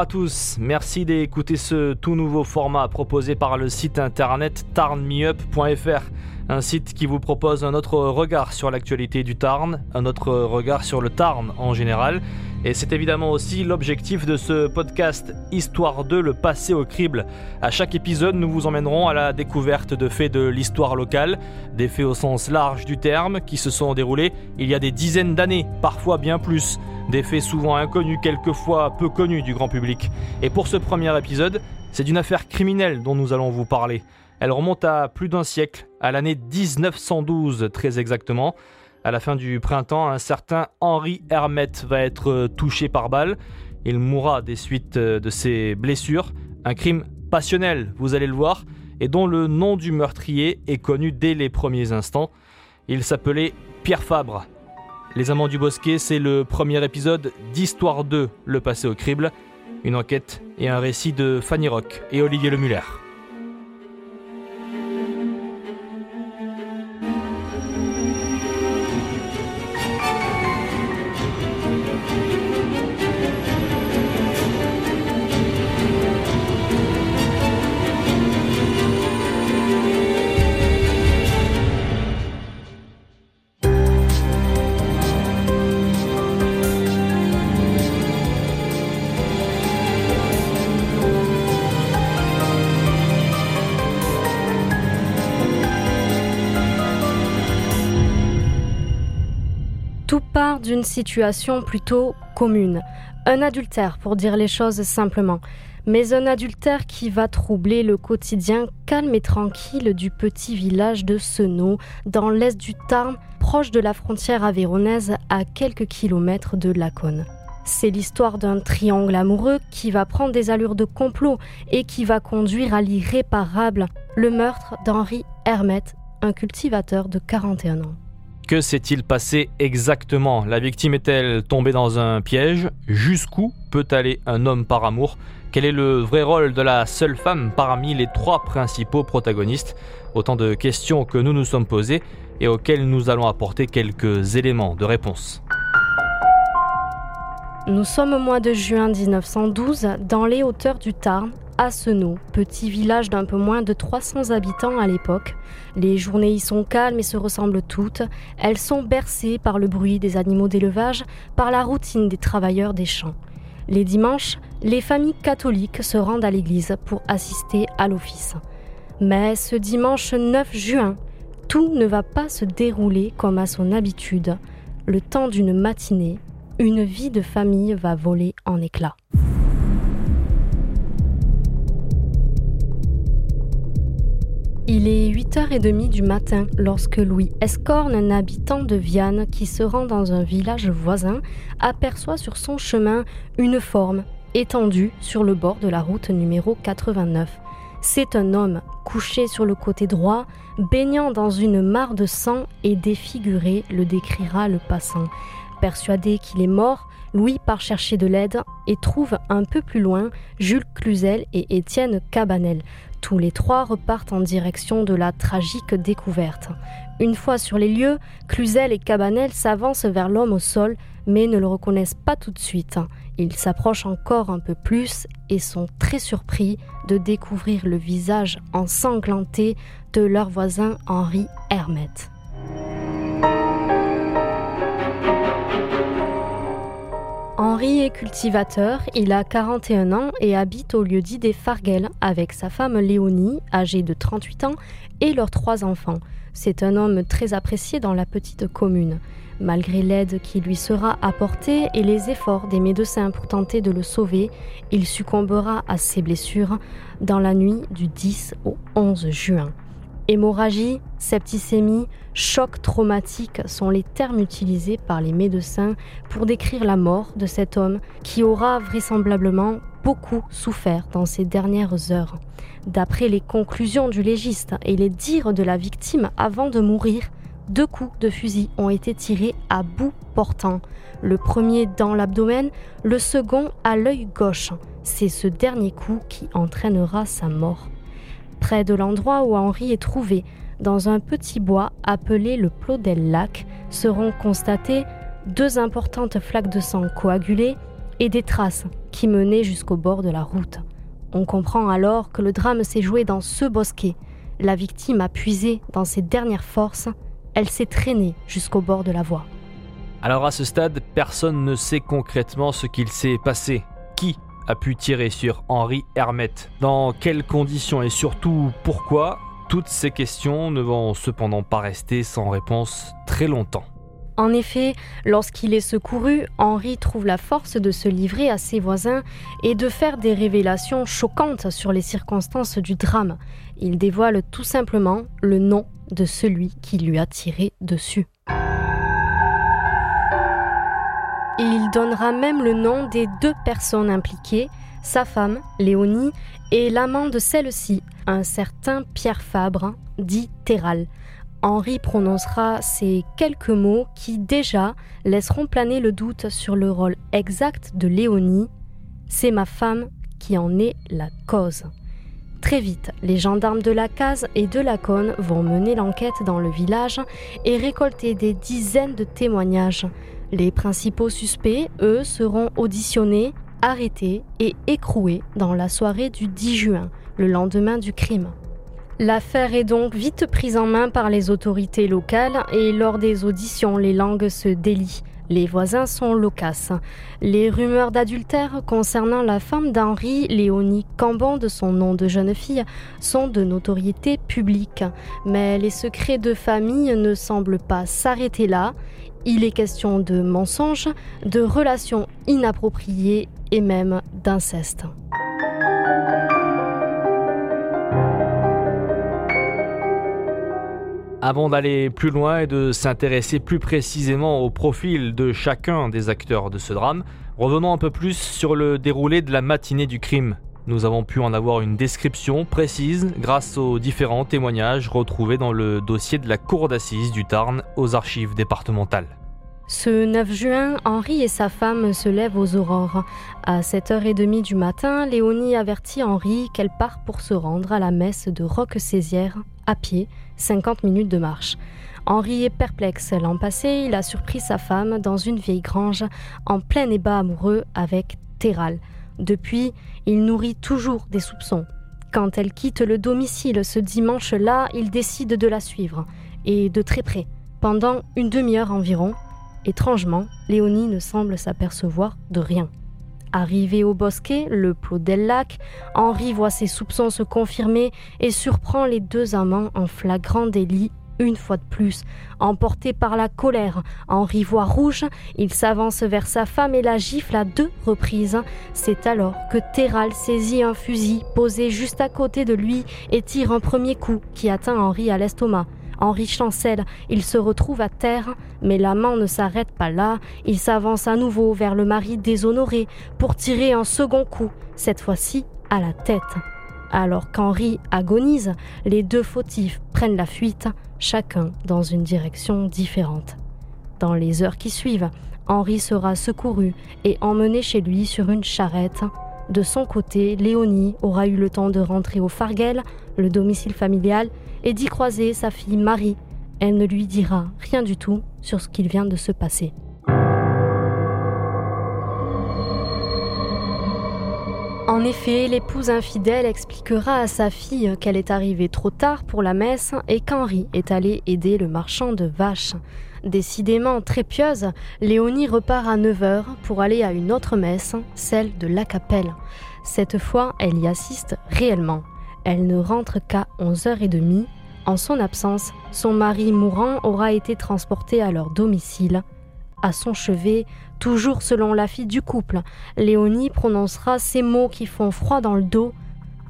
Bonjour à tous, merci d'écouter ce tout nouveau format proposé par le site internet tarnmeup.fr, un site qui vous propose un autre regard sur l'actualité du Tarn, un autre regard sur le Tarn en général, et c'est évidemment aussi l'objectif de ce podcast Histoire 2, le passé au crible. À chaque épisode, nous vous emmènerons à la découverte de faits de l'histoire locale, des faits au sens large du terme, qui se sont déroulés il y a des dizaines d'années, parfois bien plus. Des faits souvent inconnus, quelquefois peu connus du grand public. Et pour ce premier épisode, c'est d'une affaire criminelle dont nous allons vous parler. Elle remonte à plus d'un siècle, à l'année 1912 très exactement. À la fin du printemps, un certain Henri Hermette va être euh, touché par balle. Il mourra des suites euh, de ses blessures. Un crime passionnel, vous allez le voir, et dont le nom du meurtrier est connu dès les premiers instants. Il s'appelait Pierre Fabre. Les Amants du Bosquet, c'est le premier épisode d'Histoire 2, le passé au crible. Une enquête et un récit de Fanny Rock et Olivier Lemuller. D'une situation plutôt commune. Un adultère, pour dire les choses simplement. Mais un adultère qui va troubler le quotidien calme et tranquille du petit village de Senot, dans l'est du Tarn, proche de la frontière avéronaise, à quelques kilomètres de Laconne. C'est l'histoire d'un triangle amoureux qui va prendre des allures de complot et qui va conduire à l'irréparable, le meurtre d'Henri Hermette, un cultivateur de 41 ans. Que s'est-il passé exactement? La victime est-elle tombée dans un piège? Jusqu'où peut aller un homme par amour? Quel est le vrai rôle de la seule femme parmi les trois principaux protagonistes? Autant de questions que nous nous sommes posées et auxquelles nous allons apporter quelques éléments de réponse. Nous sommes au mois de juin 1912 dans les hauteurs du Tarn, à Senot, petit village d'un peu moins de 300 habitants à l'époque. Les journées y sont calmes et se ressemblent toutes. Elles sont bercées par le bruit des animaux d'élevage, par la routine des travailleurs des champs. Les dimanches, les familles catholiques se rendent à l'église pour assister à l'office. Mais ce dimanche 9 juin, tout ne va pas se dérouler comme à son habitude. Le temps d'une matinée, une vie de famille va voler en éclats. Il est 8h30 du matin lorsque Louis Escorne, un habitant de Viane qui se rend dans un village voisin, aperçoit sur son chemin une forme étendue sur le bord de la route numéro 89. C'est un homme couché sur le côté droit, baignant dans une mare de sang et défiguré, le décrira le passant. Persuadé qu'il est mort, Louis part chercher de l'aide et trouve un peu plus loin Jules Cluzel et Étienne Cabanel. Tous les trois repartent en direction de la tragique découverte. Une fois sur les lieux, Cluzel et Cabanel s'avancent vers l'homme au sol, mais ne le reconnaissent pas tout de suite. Ils s'approchent encore un peu plus et sont très surpris de découvrir le visage ensanglanté de leur voisin Henri Hermette. Henri est cultivateur, il a 41 ans et habite au lieu-dit des Farguel avec sa femme Léonie, âgée de 38 ans, et leurs trois enfants. C'est un homme très apprécié dans la petite commune. Malgré l'aide qui lui sera apportée et les efforts des médecins pour tenter de le sauver, il succombera à ses blessures dans la nuit du 10 au 11 juin. Hémorragie, septicémie, choc traumatique sont les termes utilisés par les médecins pour décrire la mort de cet homme qui aura vraisemblablement beaucoup souffert dans ces dernières heures. D'après les conclusions du légiste et les dires de la victime avant de mourir, deux coups de fusil ont été tirés à bout portant. Le premier dans l'abdomen, le second à l'œil gauche. C'est ce dernier coup qui entraînera sa mort près de l'endroit où Henri est trouvé, dans un petit bois appelé le Plodel Lac, seront constatées deux importantes flaques de sang coagulées, et des traces qui menaient jusqu'au bord de la route. On comprend alors que le drame s'est joué dans ce bosquet. La victime a puisé dans ses dernières forces, elle s'est traînée jusqu'au bord de la voie. Alors à ce stade, personne ne sait concrètement ce qu'il s'est passé. A pu tirer sur Henri Hermette Dans quelles conditions et surtout pourquoi Toutes ces questions ne vont cependant pas rester sans réponse très longtemps. En effet, lorsqu'il est secouru, Henri trouve la force de se livrer à ses voisins et de faire des révélations choquantes sur les circonstances du drame. Il dévoile tout simplement le nom de celui qui lui a tiré dessus. Et il donnera même le nom des deux personnes impliquées, sa femme, Léonie, et l'amant de celle-ci, un certain Pierre Fabre, dit Terral. Henri prononcera ces quelques mots qui déjà laisseront planer le doute sur le rôle exact de Léonie. C'est ma femme qui en est la cause. Très vite, les gendarmes de la case et de la Cône vont mener l'enquête dans le village et récolter des dizaines de témoignages. Les principaux suspects, eux, seront auditionnés, arrêtés et écroués dans la soirée du 10 juin, le lendemain du crime. L'affaire est donc vite prise en main par les autorités locales et lors des auditions, les langues se délient. Les voisins sont loquaces. Les rumeurs d'adultère concernant la femme d'Henri, Léonie Cambon, de son nom de jeune fille, sont de notoriété publique. Mais les secrets de famille ne semblent pas s'arrêter là. Il est question de mensonges, de relations inappropriées et même d'inceste. Avant d'aller plus loin et de s'intéresser plus précisément au profil de chacun des acteurs de ce drame, revenons un peu plus sur le déroulé de la matinée du crime. Nous avons pu en avoir une description précise grâce aux différents témoignages retrouvés dans le dossier de la cour d'assises du Tarn aux archives départementales. Ce 9 juin, Henri et sa femme se lèvent aux aurores. À 7h30 du matin, Léonie avertit Henri qu'elle part pour se rendre à la messe de Roquesaisière, à pied, 50 minutes de marche. Henri est perplexe. L'an passé, il a surpris sa femme dans une vieille grange, en plein ébat amoureux avec Terral. Depuis, il nourrit toujours des soupçons. Quand elle quitte le domicile ce dimanche-là, il décide de la suivre, et de très près, pendant une demi-heure environ, Étrangement, Léonie ne semble s'apercevoir de rien. Arrivé au bosquet, le plot del lac, Henri voit ses soupçons se confirmer et surprend les deux amants en flagrant délit une fois de plus. Emporté par la colère, Henri voit rouge, il s'avance vers sa femme et la gifle à deux reprises. C'est alors que Terral saisit un fusil posé juste à côté de lui et tire un premier coup qui atteint Henri à l'estomac. Henri chancelle, il se retrouve à terre, mais l'amant ne s'arrête pas là, il s'avance à nouveau vers le mari déshonoré pour tirer un second coup, cette fois-ci à la tête. Alors qu'Henri agonise, les deux fautifs prennent la fuite, chacun dans une direction différente. Dans les heures qui suivent, Henri sera secouru et emmené chez lui sur une charrette. De son côté, Léonie aura eu le temps de rentrer au Farguel, le domicile familial, et d'y croiser sa fille Marie. Elle ne lui dira rien du tout sur ce qu'il vient de se passer. En effet, l'épouse infidèle expliquera à sa fille qu'elle est arrivée trop tard pour la messe et qu'Henri est allé aider le marchand de vaches. Décidément très pieuse, Léonie repart à 9h pour aller à une autre messe, celle de la Capelle. Cette fois, elle y assiste réellement. Elle ne rentre qu'à 11h30. En son absence, son mari mourant aura été transporté à leur domicile. À son chevet, toujours selon la fille du couple, Léonie prononcera ces mots qui font froid dans le dos.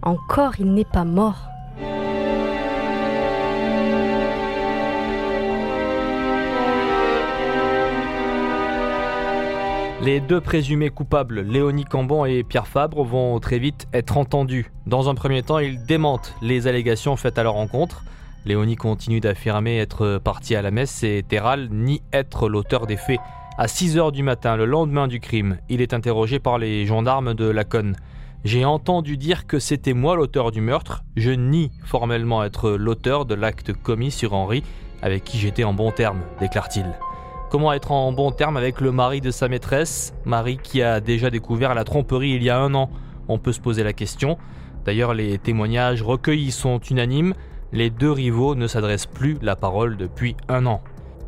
Encore il n'est pas mort. Les deux présumés coupables, Léonie Cambon et Pierre Fabre, vont très vite être entendus. Dans un premier temps, ils démentent les allégations faites à leur rencontre. Léonie continue d'affirmer être partie à la messe et Terral nie être l'auteur des faits. À 6h du matin, le lendemain du crime, il est interrogé par les gendarmes de Laconne. J'ai entendu dire que c'était moi l'auteur du meurtre. Je nie formellement être l'auteur de l'acte commis sur Henri, avec qui j'étais en bon terme, déclare-t-il. Comment être en bon terme avec le mari de sa maîtresse, mari qui a déjà découvert la tromperie il y a un an On peut se poser la question. D'ailleurs, les témoignages recueillis sont unanimes, les deux rivaux ne s'adressent plus la parole depuis un an.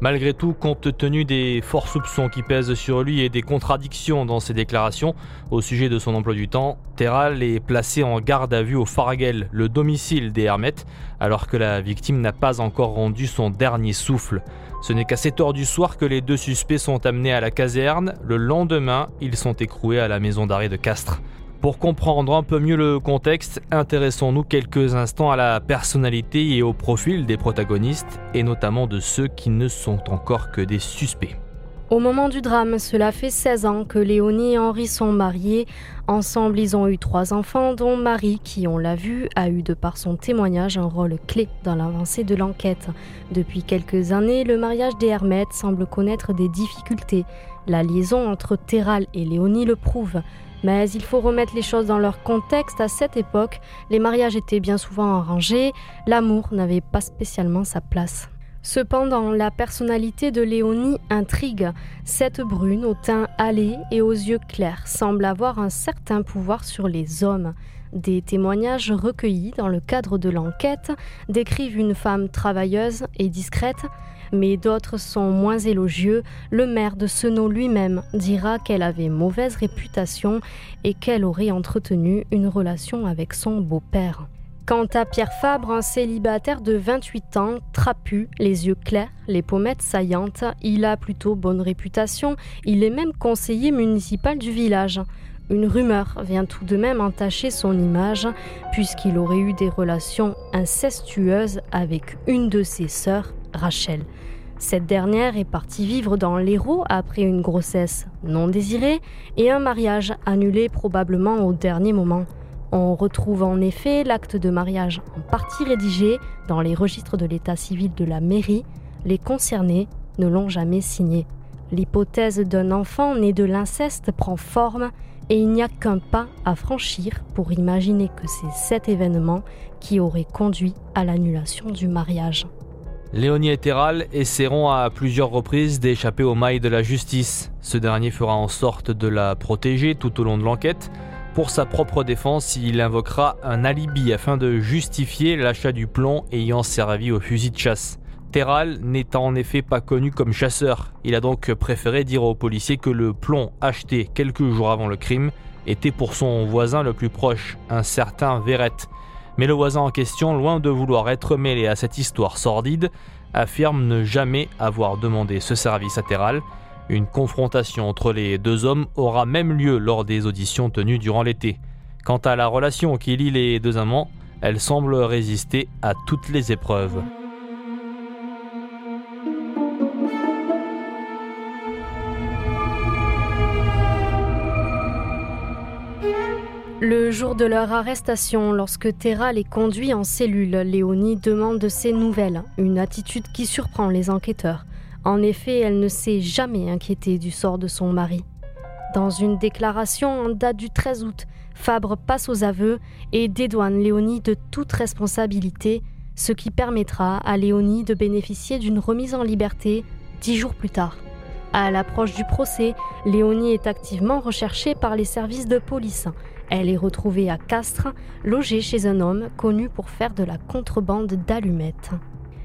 Malgré tout, compte tenu des forts soupçons qui pèsent sur lui et des contradictions dans ses déclarations au sujet de son emploi du temps, Terral est placé en garde à vue au Farguel, le domicile des Hermètes, alors que la victime n'a pas encore rendu son dernier souffle. Ce n'est qu'à 7 heures du soir que les deux suspects sont amenés à la caserne. Le lendemain, ils sont écroués à la maison d'arrêt de Castres. Pour comprendre un peu mieux le contexte, intéressons-nous quelques instants à la personnalité et au profil des protagonistes, et notamment de ceux qui ne sont encore que des suspects. Au moment du drame, cela fait 16 ans que Léonie et Henri sont mariés. Ensemble, ils ont eu trois enfants, dont Marie, qui, on l'a vu, a eu de par son témoignage un rôle clé dans l'avancée de l'enquête. Depuis quelques années, le mariage des Hermètes semble connaître des difficultés. La liaison entre Terral et Léonie le prouve. Mais il faut remettre les choses dans leur contexte. À cette époque, les mariages étaient bien souvent arrangés, l'amour n'avait pas spécialement sa place. Cependant, la personnalité de Léonie intrigue. Cette brune au teint hâlé et aux yeux clairs semble avoir un certain pouvoir sur les hommes. Des témoignages recueillis dans le cadre de l'enquête décrivent une femme travailleuse et discrète, mais d'autres sont moins élogieux. Le maire de Senot lui-même dira qu'elle avait mauvaise réputation et qu'elle aurait entretenu une relation avec son beau-père. Quant à Pierre Fabre, un célibataire de 28 ans, trapu, les yeux clairs, les pommettes saillantes, il a plutôt bonne réputation, il est même conseiller municipal du village. Une rumeur vient tout de même entacher son image, puisqu'il aurait eu des relations incestueuses avec une de ses sœurs, Rachel. Cette dernière est partie vivre dans l'Hérault après une grossesse non désirée et un mariage annulé probablement au dernier moment. On retrouve en effet l'acte de mariage en partie rédigé dans les registres de l'état civil de la mairie. Les concernés ne l'ont jamais signé. L'hypothèse d'un enfant né de l'inceste prend forme et il n'y a qu'un pas à franchir pour imaginer que c'est cet événement qui aurait conduit à l'annulation du mariage. Léonie et Terral essaieront à plusieurs reprises d'échapper aux mailles de la justice. Ce dernier fera en sorte de la protéger tout au long de l'enquête. Pour sa propre défense, il invoquera un alibi afin de justifier l'achat du plomb ayant servi au fusil de chasse. Terral n'étant en effet pas connu comme chasseur, il a donc préféré dire aux policiers que le plomb acheté quelques jours avant le crime était pour son voisin le plus proche, un certain Verrette. Mais le voisin en question, loin de vouloir être mêlé à cette histoire sordide, affirme ne jamais avoir demandé ce service Terral. Une confrontation entre les deux hommes aura même lieu lors des auditions tenues durant l'été. Quant à la relation qui lie les deux amants, elle semble résister à toutes les épreuves. Jour de leur arrestation, lorsque Terra les conduit en cellule, Léonie demande de ses nouvelles, une attitude qui surprend les enquêteurs. En effet, elle ne s'est jamais inquiétée du sort de son mari. Dans une déclaration en date du 13 août, Fabre passe aux aveux et dédouane Léonie de toute responsabilité, ce qui permettra à Léonie de bénéficier d'une remise en liberté dix jours plus tard. À l'approche du procès, Léonie est activement recherchée par les services de police. Elle est retrouvée à Castres, logée chez un homme connu pour faire de la contrebande d'allumettes.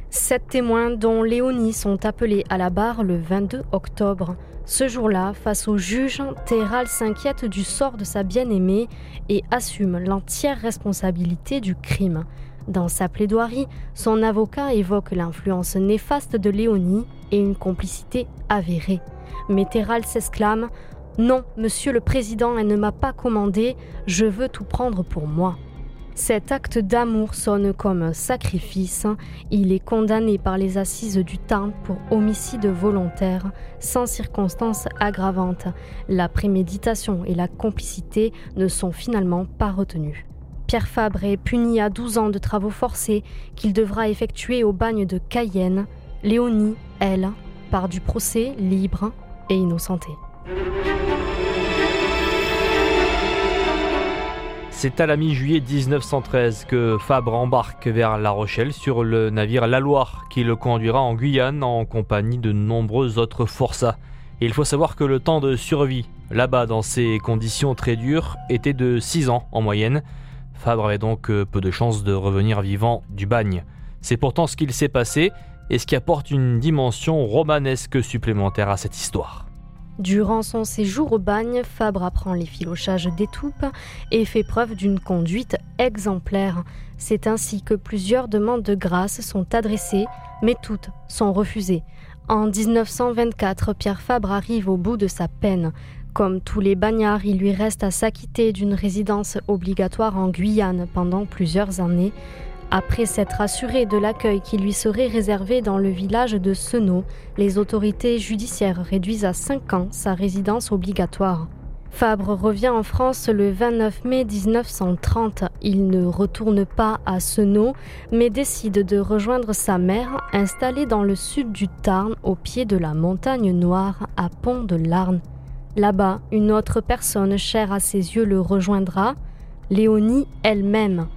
Sept témoins, dont Léonie, sont appelés à la barre le 22 octobre. Ce jour-là, face au juge, Terral s'inquiète du sort de sa bien-aimée et assume l'entière responsabilité du crime. Dans sa plaidoirie, son avocat évoque l'influence néfaste de Léonie et une complicité avérée. Mais Terral s'exclame non, monsieur le président, elle ne m'a pas commandé, je veux tout prendre pour moi. Cet acte d'amour sonne comme un sacrifice. Il est condamné par les assises du Tarn pour homicide volontaire, sans circonstances aggravantes. La préméditation et la complicité ne sont finalement pas retenues. Pierre Fabre est puni à 12 ans de travaux forcés qu'il devra effectuer au bagne de Cayenne. Léonie, elle, part du procès libre et innocentée. C'est à la mi-juillet 1913 que Fabre embarque vers La Rochelle sur le navire La Loire qui le conduira en Guyane en compagnie de nombreux autres forçats. Il faut savoir que le temps de survie là-bas dans ces conditions très dures était de 6 ans en moyenne. Fabre avait donc euh, peu de chances de revenir vivant du bagne. C'est pourtant ce qu'il s'est passé et ce qui apporte une dimension romanesque supplémentaire à cette histoire. Durant son séjour au bagne, Fabre apprend les filochages d'étoupe et fait preuve d'une conduite exemplaire. C'est ainsi que plusieurs demandes de grâce sont adressées, mais toutes sont refusées. En 1924, Pierre Fabre arrive au bout de sa peine. Comme tous les bagnards, il lui reste à s'acquitter d'une résidence obligatoire en Guyane pendant plusieurs années. Après s'être assuré de l'accueil qui lui serait réservé dans le village de Senot, les autorités judiciaires réduisent à 5 ans sa résidence obligatoire. Fabre revient en France le 29 mai 1930. Il ne retourne pas à Senot, mais décide de rejoindre sa mère, installée dans le sud du Tarn, au pied de la montagne Noire, à Pont de Larn. Là-bas, une autre personne chère à ses yeux le rejoindra, Léonie elle-même.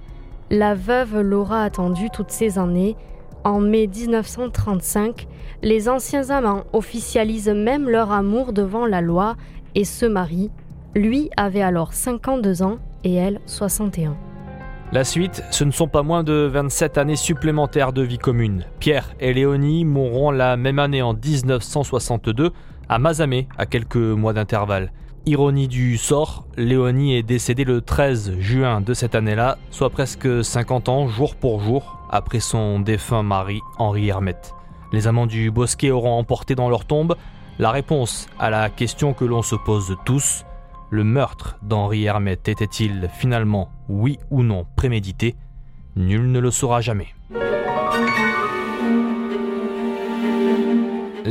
La veuve l'aura attendu toutes ces années. En mai 1935, les anciens amants officialisent même leur amour devant la loi et se marient. Lui avait alors 52 ans et elle 61. La suite, ce ne sont pas moins de 27 années supplémentaires de vie commune. Pierre et Léonie mourront la même année en 1962 à Mazamet, à quelques mois d'intervalle. Ironie du sort, Léonie est décédée le 13 juin de cette année-là, soit presque 50 ans jour pour jour après son défunt mari Henri Hermette. Les amants du bosquet auront emporté dans leur tombe la réponse à la question que l'on se pose tous. Le meurtre d'Henri Hermette était-il finalement, oui ou non, prémédité? Nul ne le saura jamais.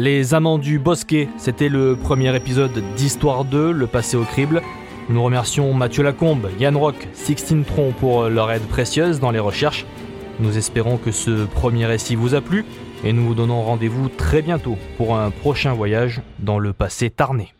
Les Amants du Bosquet, c'était le premier épisode d'Histoire 2, le passé au crible. Nous remercions Mathieu Lacombe, Yann Rock, Sixtine Tron pour leur aide précieuse dans les recherches. Nous espérons que ce premier récit vous a plu et nous vous donnons rendez-vous très bientôt pour un prochain voyage dans le passé tarné.